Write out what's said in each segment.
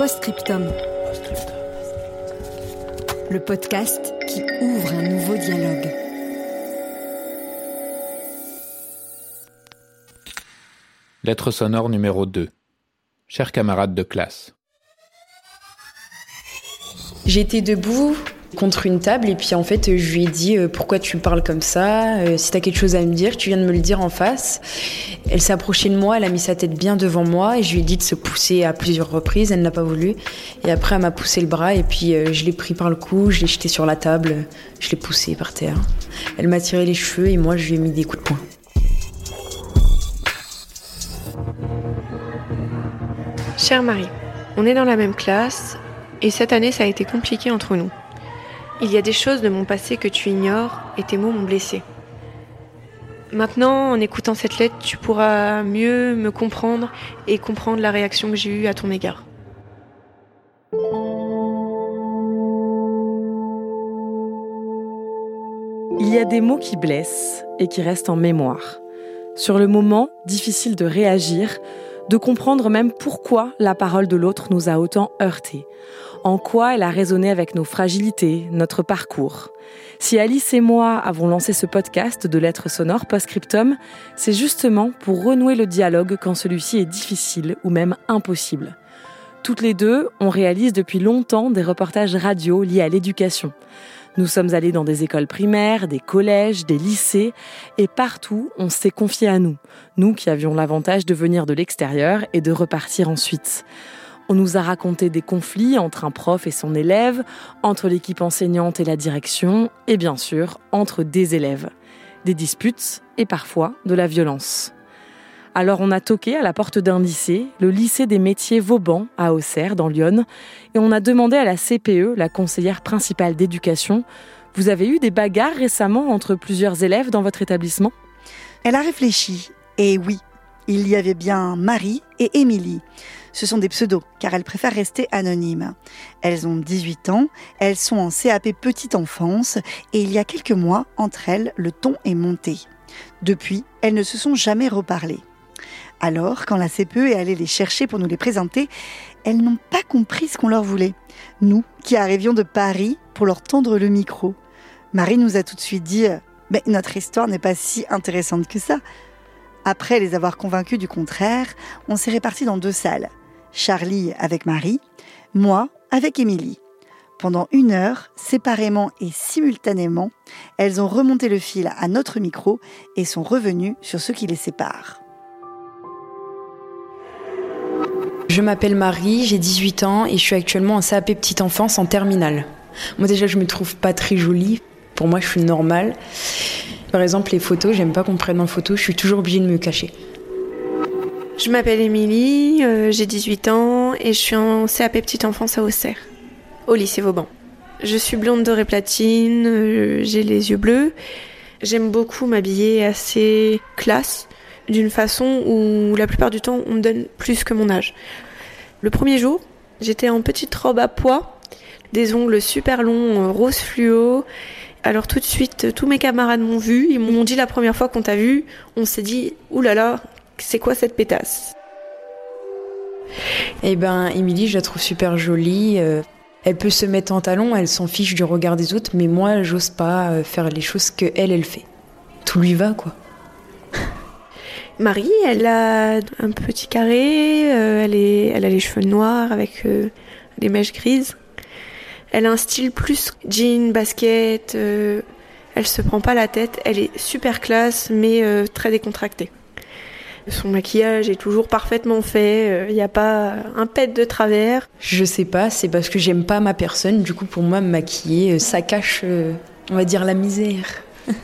Postscriptum. Le podcast qui ouvre un nouveau dialogue. Lettre sonore numéro 2. Chers camarades de classe. J'étais debout contre une table et puis en fait je lui ai dit euh, pourquoi tu parles comme ça? Euh, si t'as quelque chose à me dire tu viens de me le dire en face. Elle s'est approchée de moi elle a mis sa tête bien devant moi et je lui ai dit de se pousser à plusieurs reprises. Elle n'a pas voulu. Et après elle m'a poussé le bras et puis euh, je l'ai pris par le cou je l'ai jeté sur la table je l'ai poussé par terre. Elle m'a tiré les cheveux et moi je lui ai mis des coups de poing. Chère Marie, on est dans la même classe et cette année ça a été compliqué entre nous. Il y a des choses de mon passé que tu ignores et tes mots m'ont blessé. Maintenant, en écoutant cette lettre, tu pourras mieux me comprendre et comprendre la réaction que j'ai eue à ton égard. Il y a des mots qui blessent et qui restent en mémoire. Sur le moment, difficile de réagir, de comprendre même pourquoi la parole de l'autre nous a autant heurtés, en quoi elle a résonné avec nos fragilités, notre parcours. Si Alice et moi avons lancé ce podcast de lettres sonores post-scriptum, c'est justement pour renouer le dialogue quand celui-ci est difficile ou même impossible. Toutes les deux, on réalise depuis longtemps des reportages radio liés à l'éducation. Nous sommes allés dans des écoles primaires, des collèges, des lycées, et partout, on s'est confié à nous, nous qui avions l'avantage de venir de l'extérieur et de repartir ensuite. On nous a raconté des conflits entre un prof et son élève, entre l'équipe enseignante et la direction, et bien sûr, entre des élèves. Des disputes et parfois de la violence. Alors on a toqué à la porte d'un lycée, le lycée des métiers Vauban à Auxerre, dans Lyon, et on a demandé à la CPE, la conseillère principale d'éducation, vous avez eu des bagarres récemment entre plusieurs élèves dans votre établissement? Elle a réfléchi, et oui, il y avait bien Marie et Émilie. Ce sont des pseudos, car elles préfèrent rester anonymes. Elles ont 18 ans, elles sont en CAP petite enfance, et il y a quelques mois, entre elles, le ton est monté. Depuis, elles ne se sont jamais reparlées. Alors, quand la CPE est allée les chercher pour nous les présenter, elles n'ont pas compris ce qu'on leur voulait. Nous, qui arrivions de Paris pour leur tendre le micro. Marie nous a tout de suite dit Mais notre histoire n'est pas si intéressante que ça. Après les avoir convaincus du contraire, on s'est répartis dans deux salles. Charlie avec Marie, moi avec Émilie. Pendant une heure, séparément et simultanément, elles ont remonté le fil à notre micro et sont revenues sur ce qui les sépare. Je m'appelle Marie, j'ai 18 ans et je suis actuellement en CAP petite enfance en terminale. Moi déjà je me trouve pas très jolie, pour moi je suis normale. Par exemple les photos, j'aime pas qu'on prenne en photo, je suis toujours obligée de me cacher. Je m'appelle Émilie, euh, j'ai 18 ans et je suis en CAP petite enfance à Auxerre, au lycée Vauban. Je suis blonde dorée platine, euh, j'ai les yeux bleus. J'aime beaucoup m'habiller assez classe, d'une façon où la plupart du temps on me donne plus que mon âge. Le premier jour, j'étais en petite robe à pois, des ongles super longs, euh, rose fluo. Alors tout de suite, tous mes camarades m'ont vu, ils m'ont dit la première fois qu'on t'a vu, on s'est dit, oulala, c'est quoi cette pétasse? Eh ben, Émilie, je la trouve super jolie. euh, Elle peut se mettre en talon, elle s'en fiche du regard des autres, mais moi, j'ose pas euh, faire les choses que elle, elle fait. Tout lui va, quoi. Marie, elle a un petit carré, euh, elle, est, elle a les cheveux noirs avec euh, des mèches grises. Elle a un style plus jean, basket, euh, elle se prend pas la tête, elle est super classe mais très décontractée. Son maquillage est toujours parfaitement fait, il n'y a pas un pet de travers. Je sais pas, c'est parce que j'aime pas ma personne. Du coup, pour moi, me maquiller, euh, ça cache, euh, on va dire, la misère.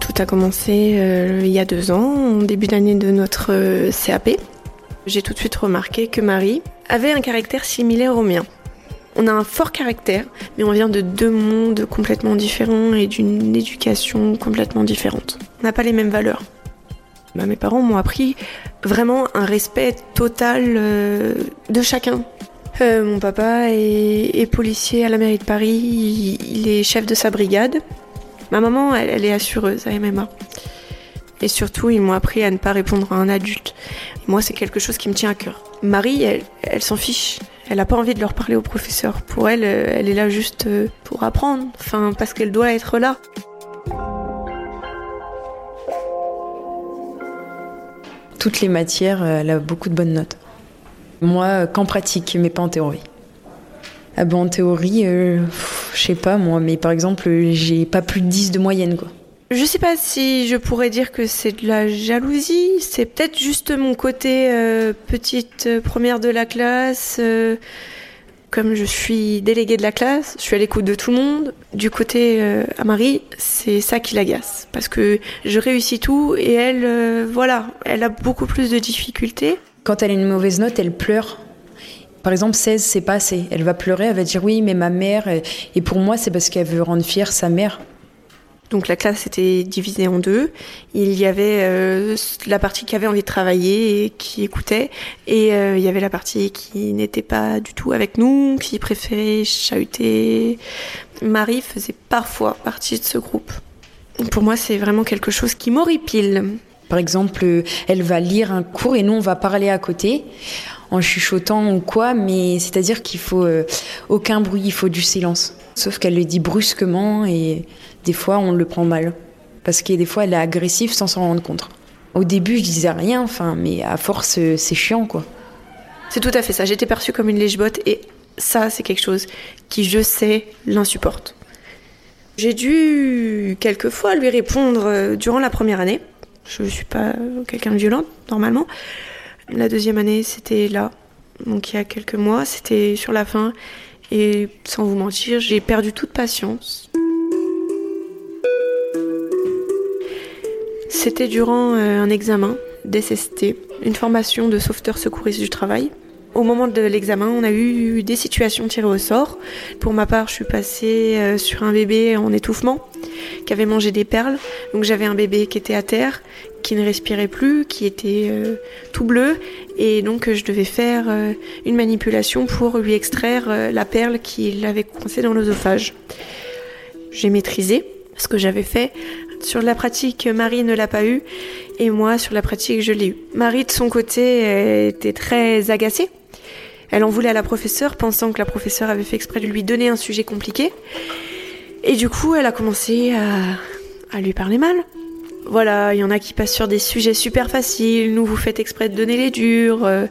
Tout a commencé euh, il y a deux ans, au début d'année de notre euh, CAP. J'ai tout de suite remarqué que Marie avait un caractère similaire au mien. On a un fort caractère, mais on vient de deux mondes complètement différents et d'une éducation complètement différente. On n'a pas les mêmes valeurs. Bah, mes parents m'ont appris vraiment un respect total euh, de chacun. Euh, mon papa est, policier à la mairie de Paris, il, il est chef de sa brigade. Ma maman, elle, elle est assureuse à MMA. Et surtout, ils m'ont appris à ne pas répondre à un adulte. Moi, c'est quelque chose qui me tient à cœur. Marie, elle, elle s'en fiche. Elle n'a pas envie de leur parler au professeur. Pour elle, euh, elle est là juste euh, pour apprendre. Enfin, parce qu'elle doit être là. Toutes les matières, euh, elle a beaucoup de bonnes notes. Moi, qu'en pratique, mais pas en théorie. Ah ben, en théorie, euh, je sais pas moi, mais par exemple, j'ai pas plus de 10 de moyenne quoi. Je sais pas si je pourrais dire que c'est de la jalousie. C'est peut-être juste mon côté euh, petite euh, première de la classe. euh, comme je suis déléguée de la classe, je suis à l'écoute de tout le monde. Du côté euh, à Marie, c'est ça qui l'agace. Parce que je réussis tout et elle, voilà, elle a beaucoup plus de difficultés. Quand elle a une mauvaise note, elle pleure. Par exemple, 16, c'est pas assez. Elle va pleurer, elle va dire oui, mais ma mère. Et pour moi, c'est parce qu'elle veut rendre fière sa mère. Donc la classe était divisée en deux. Il y avait euh, la partie qui avait envie de travailler et qui écoutait, et euh, il y avait la partie qui n'était pas du tout avec nous, qui préférait chahuter. Marie faisait parfois partie de ce groupe. Pour moi, c'est vraiment quelque chose qui m'horripile. Par exemple, elle va lire un cours et nous, on va parler à côté en chuchotant ou quoi, mais c'est-à-dire qu'il faut euh, aucun bruit, il faut du silence. Sauf qu'elle le dit brusquement et des fois, on le prend mal. Parce que des fois, elle est agressive sans s'en rendre compte. Au début, je disais rien, enfin, mais à force, c'est chiant, quoi. C'est tout à fait ça. J'étais perçue comme une lèche-botte et ça, c'est quelque chose qui, je sais, l'insupporte. J'ai dû quelquefois lui répondre euh, durant la première année. Je ne suis pas quelqu'un de violente, normalement. La deuxième année, c'était là. Donc il y a quelques mois, c'était sur la fin. Et sans vous mentir, j'ai perdu toute patience. C'était durant euh, un examen d'SST, une formation de sauveteur secouriste du travail. Au moment de l'examen, on a eu des situations tirées au sort. Pour ma part, je suis passée euh, sur un bébé en étouffement qui avait mangé des perles. Donc j'avais un bébé qui était à terre, qui ne respirait plus, qui était euh, tout bleu. Et donc je devais faire une manipulation pour lui extraire la perle qui l'avait coincée dans l'œsophage. J'ai maîtrisé ce que j'avais fait. Sur la pratique, Marie ne l'a pas eu. Et moi, sur la pratique, je l'ai eu. Marie, de son côté, était très agacée. Elle en voulait à la professeure, pensant que la professeure avait fait exprès de lui donner un sujet compliqué. Et du coup, elle a commencé à, à lui parler mal. Voilà, il y en a qui passent sur des sujets super faciles, nous vous faites exprès de donner les durs, euh,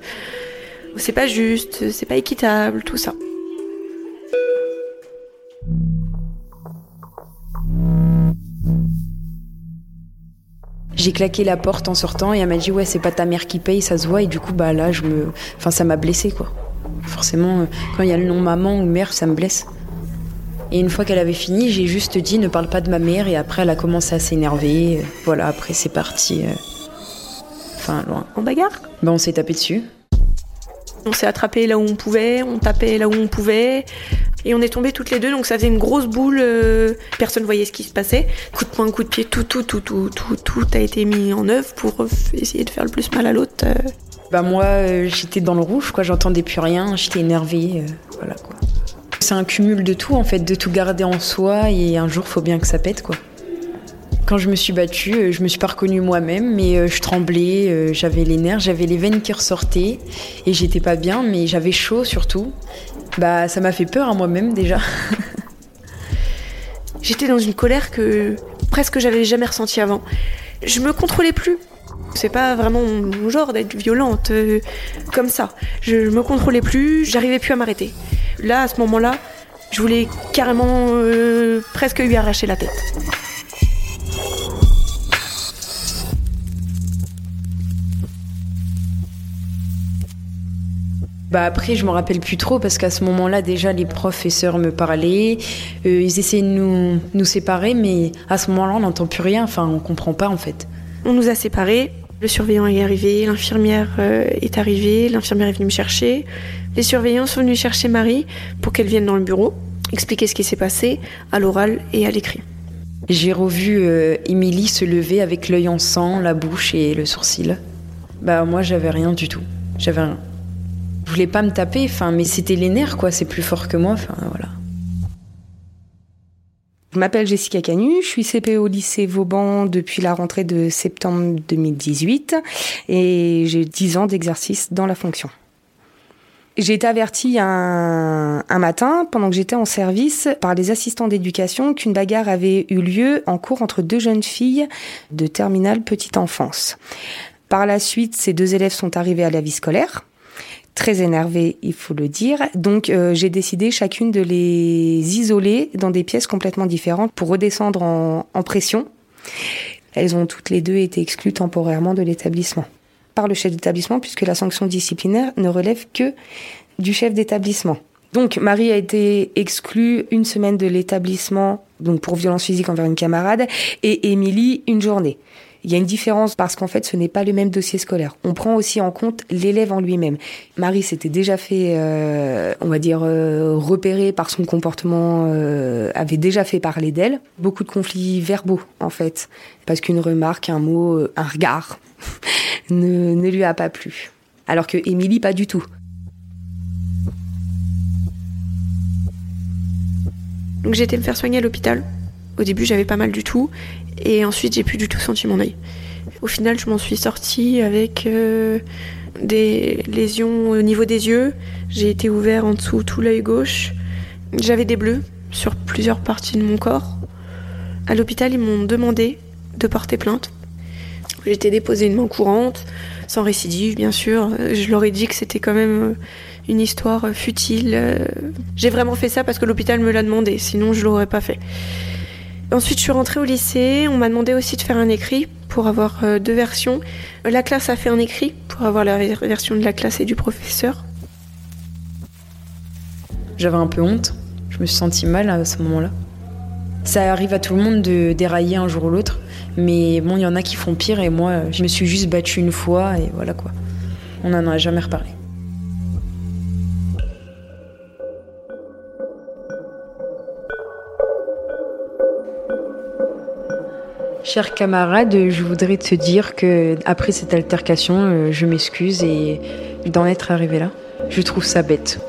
c'est pas juste, c'est pas équitable, tout ça. J'ai claqué la porte en sortant et elle m'a dit ouais c'est pas ta mère qui paye, ça se voit et du coup bah là je me, enfin ça m'a blessé quoi. Forcément euh, quand il y a le nom maman ou mère ça me blesse. Et une fois qu'elle avait fini j'ai juste dit ne parle pas de ma mère et après elle a commencé à s'énerver. Voilà après c'est parti. euh, Enfin loin. En bagarre? Bah on s'est tapé dessus. On s'est attrapé là où on pouvait, on tapait là où on pouvait, et on est tombés toutes les deux, donc ça faisait une grosse boule. euh, personne voyait ce qui se passait. Coup de poing, coup de pied, tout, tout, tout, tout, tout, tout a été mis en œuvre pour essayer de faire le plus mal à l'autre. euh. Bah moi euh, j'étais dans le rouge quoi, j'entendais plus rien, j'étais énervée, euh, voilà quoi. C'est un cumul de tout en fait, de tout garder en soi et un jour faut bien que ça pète quoi. Quand je me suis battue, je me suis pas reconnue moi-même, mais je tremblais, j'avais les nerfs, j'avais les veines qui ressortaient et j'étais pas bien, mais j'avais chaud surtout. Bah ça m'a fait peur à moi-même déjà. J'étais dans une colère que presque j'avais jamais ressentie avant. Je me contrôlais plus. C'est pas vraiment mon genre d'être violente euh, comme ça. Je me contrôlais plus, j'arrivais plus à m'arrêter. Là, à ce moment-là, je voulais carrément euh, presque lui arracher la tête. Bah après, je me rappelle plus trop parce qu'à ce moment-là, déjà, les professeurs me parlaient. Euh, ils essayaient de nous, nous séparer, mais à ce moment-là, on n'entend plus rien. Enfin, on comprend pas en fait. On nous a séparés. Le surveillant est arrivé, l'infirmière euh, est arrivée, l'infirmière est venue me chercher. Les surveillants sont venus chercher Marie pour qu'elle vienne dans le bureau, expliquer ce qui s'est passé à l'oral et à l'écrit. J'ai revu euh, Émilie se lever avec l'œil en sang, la bouche et le sourcil. Bah moi, j'avais rien du tout. J'avais rien. Je voulais pas me taper, enfin, mais c'était les nerfs, quoi. C'est plus fort que moi, enfin, voilà. Je m'appelle Jessica Canu, je suis CPE au lycée Vauban depuis la rentrée de septembre 2018 et j'ai 10 ans d'exercice dans la fonction. J'ai été avertie un, un, matin, pendant que j'étais en service, par les assistants d'éducation qu'une bagarre avait eu lieu en cours entre deux jeunes filles de terminale petite enfance. Par la suite, ces deux élèves sont arrivés à la vie scolaire très énervées, il faut le dire. Donc euh, j'ai décidé chacune de les isoler dans des pièces complètement différentes pour redescendre en, en pression. Elles ont toutes les deux été exclues temporairement de l'établissement par le chef d'établissement puisque la sanction disciplinaire ne relève que du chef d'établissement. Donc Marie a été exclue une semaine de l'établissement donc pour violence physique envers une camarade et Émilie une journée. Il y a une différence parce qu'en fait, ce n'est pas le même dossier scolaire. On prend aussi en compte l'élève en lui-même. Marie s'était déjà fait, euh, on va dire, euh, repérer par son comportement, euh, avait déjà fait parler d'elle. Beaucoup de conflits verbaux, en fait, parce qu'une remarque, un mot, euh, un regard ne, ne lui a pas plu. Alors que Émilie, pas du tout. Donc j'ai été me faire soigner à l'hôpital. Au début, j'avais pas mal du tout. Et ensuite, j'ai plus du tout senti mon œil. Au final, je m'en suis sortie avec euh, des lésions au niveau des yeux. J'ai été ouvert en dessous tout l'œil gauche. J'avais des bleus sur plusieurs parties de mon corps. À l'hôpital, ils m'ont demandé de porter plainte. J'ai été déposée une main courante, sans récidive, bien sûr. Je leur ai dit que c'était quand même une histoire futile. J'ai vraiment fait ça parce que l'hôpital me l'a demandé, sinon je l'aurais pas fait. Ensuite, je suis rentrée au lycée. On m'a demandé aussi de faire un écrit pour avoir euh, deux versions. La classe a fait un écrit pour avoir la version de la classe et du professeur. J'avais un peu honte. Je me suis sentie mal à ce moment-là. Ça arrive à tout le monde de dérailler un jour ou l'autre. Mais bon, il y en a qui font pire et moi, je me suis juste battue une fois et voilà quoi. On n'en a jamais reparlé. Chers camarades, je voudrais te dire que après cette altercation, euh, je m'excuse et d'en être arrivé là, je trouve ça bête.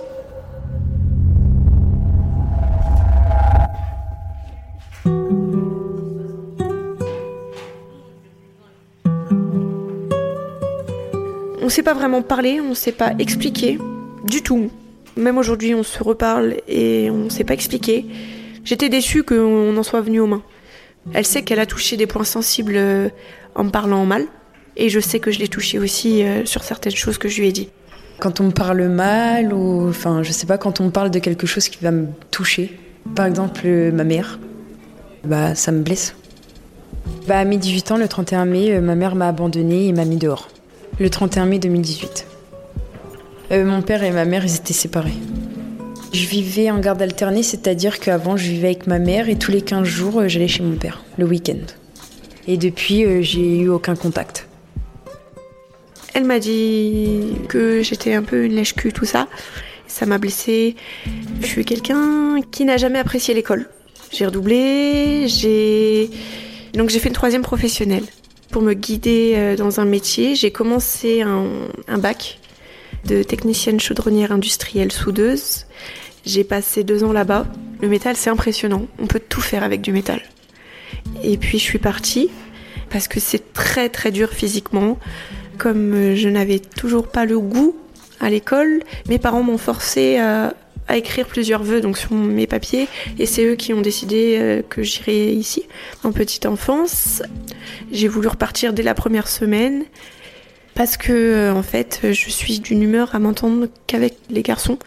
On ne sait pas vraiment parler, on ne sait pas expliquer du tout. Même aujourd'hui, on se reparle et on ne sait pas expliquer. J'étais déçue qu'on en soit venu aux mains. Elle sait qu'elle a touché des points sensibles euh, en me parlant mal. Et je sais que je l'ai touché aussi euh, sur certaines choses que je lui ai dit. Quand on me parle mal, ou enfin, je sais pas, quand on me parle de quelque chose qui va me toucher, par exemple euh, ma mère, bah ça me blesse. Bah à mes 18 ans, le 31 mai, ma mère m'a abandonnée et m'a mis dehors. Le 31 mai 2018. Euh, mon père et ma mère, ils étaient séparés. Je vivais en garde alternée, c'est-à-dire qu'avant je vivais avec ma mère et tous les 15 jours euh, j'allais chez mon père, le week-end. Et depuis, euh, j'ai eu aucun contact. Elle m'a dit que j'étais un peu une lèche-cul, tout ça. Ça m'a blessée. Je suis quelqu'un qui n'a jamais apprécié l'école. J'ai redoublé, j'ai. Donc j'ai fait une troisième professionnelle. Pour me guider euh, dans un métier, j'ai commencé un, un bac de technicienne chaudronnière industrielle soudeuse. J'ai passé deux ans là-bas. Le métal, c'est impressionnant. On peut tout faire avec du métal. Et puis je suis partie parce que c'est très très dur physiquement. Comme je n'avais toujours pas le goût à l'école, mes parents m'ont forcé à, à, écrire plusieurs vœux donc sur mes papiers et c'est eux qui ont décidé que j'irais ici en petite enfance. J'ai voulu repartir dès la première semaine parce que en fait je suis d'une humeur à m'entendre qu'avec les garçons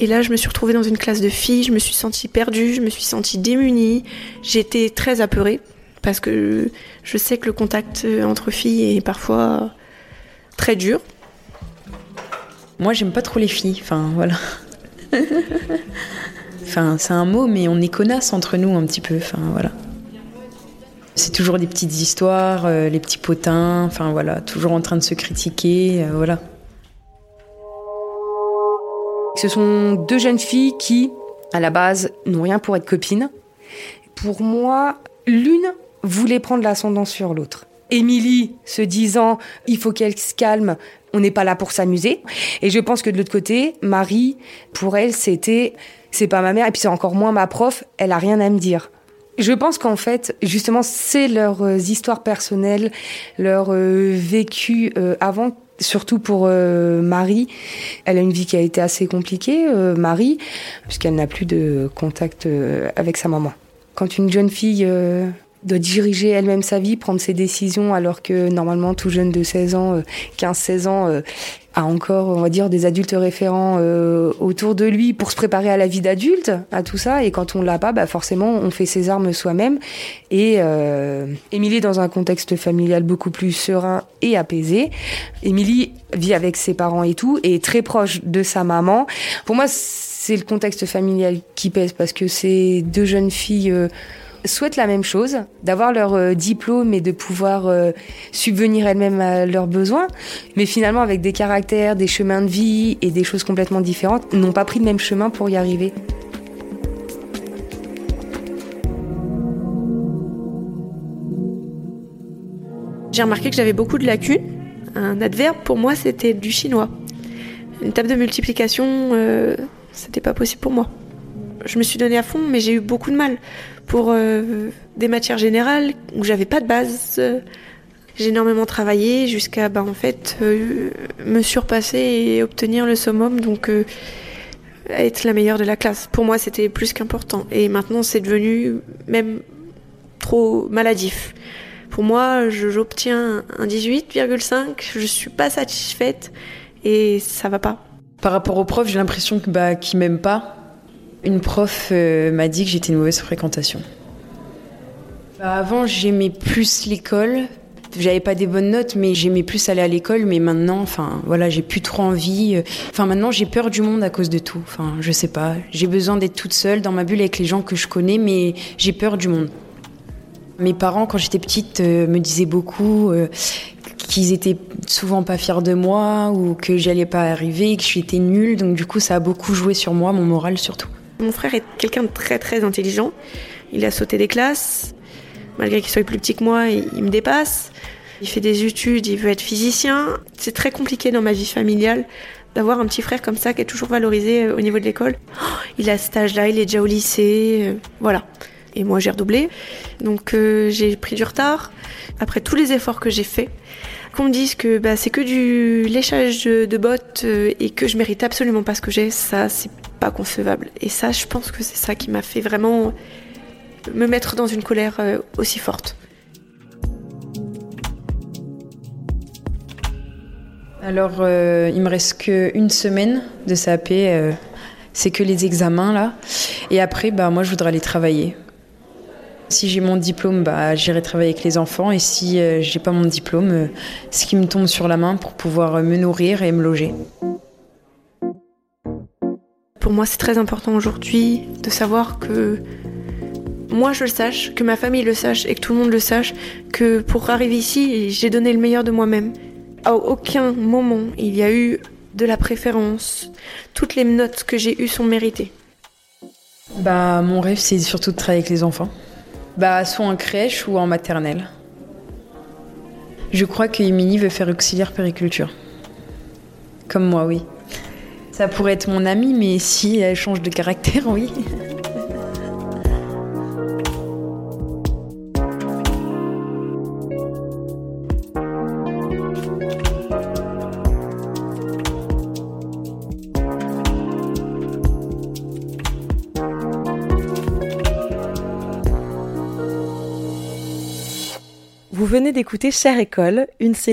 et là je me suis retrouvée dans une classe de filles je me suis sentie perdue je me suis sentie démunie j'étais très apeurée parce que je sais que le contact entre filles est parfois très dur Moi, j'aime pas trop les filles. Enfin, voilà. enfin, c'est un mot, mais on est connasses entre nous un petit peu. Enfin, voilà. C'est toujours des petites histoires, euh, les petits potins. Enfin, voilà, toujours en train de se critiquer. Euh, voilà. Ce sont deux jeunes filles qui, à la base, n'ont rien pour être copines. Pour moi, l'une voulait prendre l'ascendant sur l'autre. Émilie se disant il faut qu'elle se calme, on n'est pas là pour s'amuser. Et je pense que de l'autre côté, Marie, pour elle, c'était c'est pas ma mère et puis c'est encore moins ma prof, elle a rien à me dire. Je pense qu'en fait, justement, c'est leurs euh, histoires personnelles, leur euh, vécu euh, avant surtout pour Marie. Elle a une vie qui a été assez compliquée, Marie, puisqu'elle n'a plus de contact avec sa maman. Quand une jeune fille de diriger elle-même sa vie, prendre ses décisions, alors que normalement tout jeune de 16 ans, 15-16 euh, ans, euh, a encore, on va dire, des adultes référents euh, autour de lui pour se préparer à la vie d'adulte, à tout ça. Et quand on l'a pas, bah forcément, on fait ses armes soi-même. Et Émilie est dans un contexte familial beaucoup plus serein et apaisé. Émilie vit avec ses parents et tout, et est très proche de sa maman. Pour moi, c'est le contexte familial qui pèse parce que c'est deux jeunes filles souhaitent la même chose, d'avoir leur euh, diplôme et de pouvoir euh, subvenir elles-mêmes à leurs besoins, mais finalement avec des caractères, des chemins de vie et des choses complètement différentes, n'ont pas pris le même chemin pour y arriver. J'ai remarqué que j'avais beaucoup de lacunes. Un adverbe, pour moi, c'était du chinois. Une table de multiplication, euh, c'était pas possible pour moi. Je me suis donné à fond, mais j'ai eu beaucoup de mal pour euh, des matières générales où j'avais pas de base. j'ai énormément travaillé jusqu'à bah, en fait euh, me surpasser et obtenir le summum, donc euh, être la meilleure de la classe. Pour moi, c'était plus qu'important. Et maintenant, c'est devenu même trop maladif. Pour moi, j'obtiens un 18,5, je suis pas satisfaite et ça va pas. Par rapport aux profs, j'ai l'impression que bah, m'aiment pas une prof euh, m'a dit que j'étais une mauvaise fréquentation. Bah, avant, j'aimais plus l'école. J'avais pas des bonnes notes, mais j'aimais plus aller à l'école. Mais maintenant, enfin, voilà, j'ai plus trop envie. Enfin, maintenant, j'ai peur du monde à cause de tout. Enfin, je sais pas. J'ai besoin d'être toute seule dans ma bulle avec les gens que je connais, mais j'ai peur du monde. Mes parents, quand j'étais petite, euh, me disaient beaucoup euh, qu'ils étaient souvent pas fiers de moi ou que j'allais pas arriver, que j'étais nulle. Donc, du coup, ça a beaucoup joué sur moi, mon moral surtout. Mon frère est quelqu'un de très très intelligent. Il a sauté des classes. Malgré qu'il soit plus petit que moi, il me dépasse. Il fait des études, il veut être physicien. C'est très compliqué dans ma vie familiale d'avoir un petit frère comme ça qui est toujours valorisé euh, au niveau de l'école. Oh, il a cet âge-là, il est déjà au lycée, euh, voilà. Et moi j'ai redoublé, donc euh, j'ai pris du retard. Après tous les efforts que j'ai faits, qu'on me dise que bah, c'est que du léchage de, bottes et que je mérite absolument pas ce que j'ai, ça c'est concevable. Et ça, je pense que c'est ça qui m'a fait vraiment me mettre dans une colère euh, aussi forte. Alors, euh, il me reste qu'une semaine de CAP. Euh, c'est que les examens là. Et après, bah, moi, je voudrais aller travailler. Si j'ai mon diplôme, bah, j'irai travailler avec les enfants. Et si j'ai pas mon diplôme, ce qui me tombe sur la main pour pouvoir me nourrir et me loger. Pour moi, c'est très important aujourd'hui de savoir que moi je le sache, que ma famille le sache et que tout le monde le sache, que pour arriver ici, j'ai donné le meilleur de moi-même. À aucun moment il y a eu de la préférence. Toutes les notes que j'ai eues sont méritées. Bah, mon rêve, c'est surtout de travailler avec les enfants. Bah, soit en crèche ou en maternelle. Je crois que Émilie veut faire auxiliaire périculture. Comme moi, oui. Ça pourrait être mon amie, mais si elle change de caractère, oui. Vous venez d'écouter Chère École, une série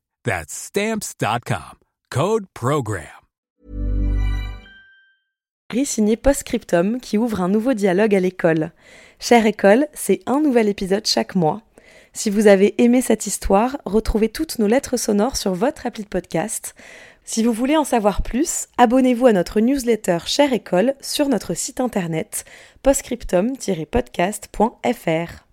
That's stamps.com. Code program. signé Postscriptum qui ouvre un nouveau dialogue à l'école. Chère école, c'est un nouvel épisode chaque mois. Si vous avez aimé cette histoire, retrouvez toutes nos lettres sonores sur votre appli de podcast. Si vous voulez en savoir plus, abonnez-vous à notre newsletter Chère École sur notre site internet postscriptum-podcast.fr.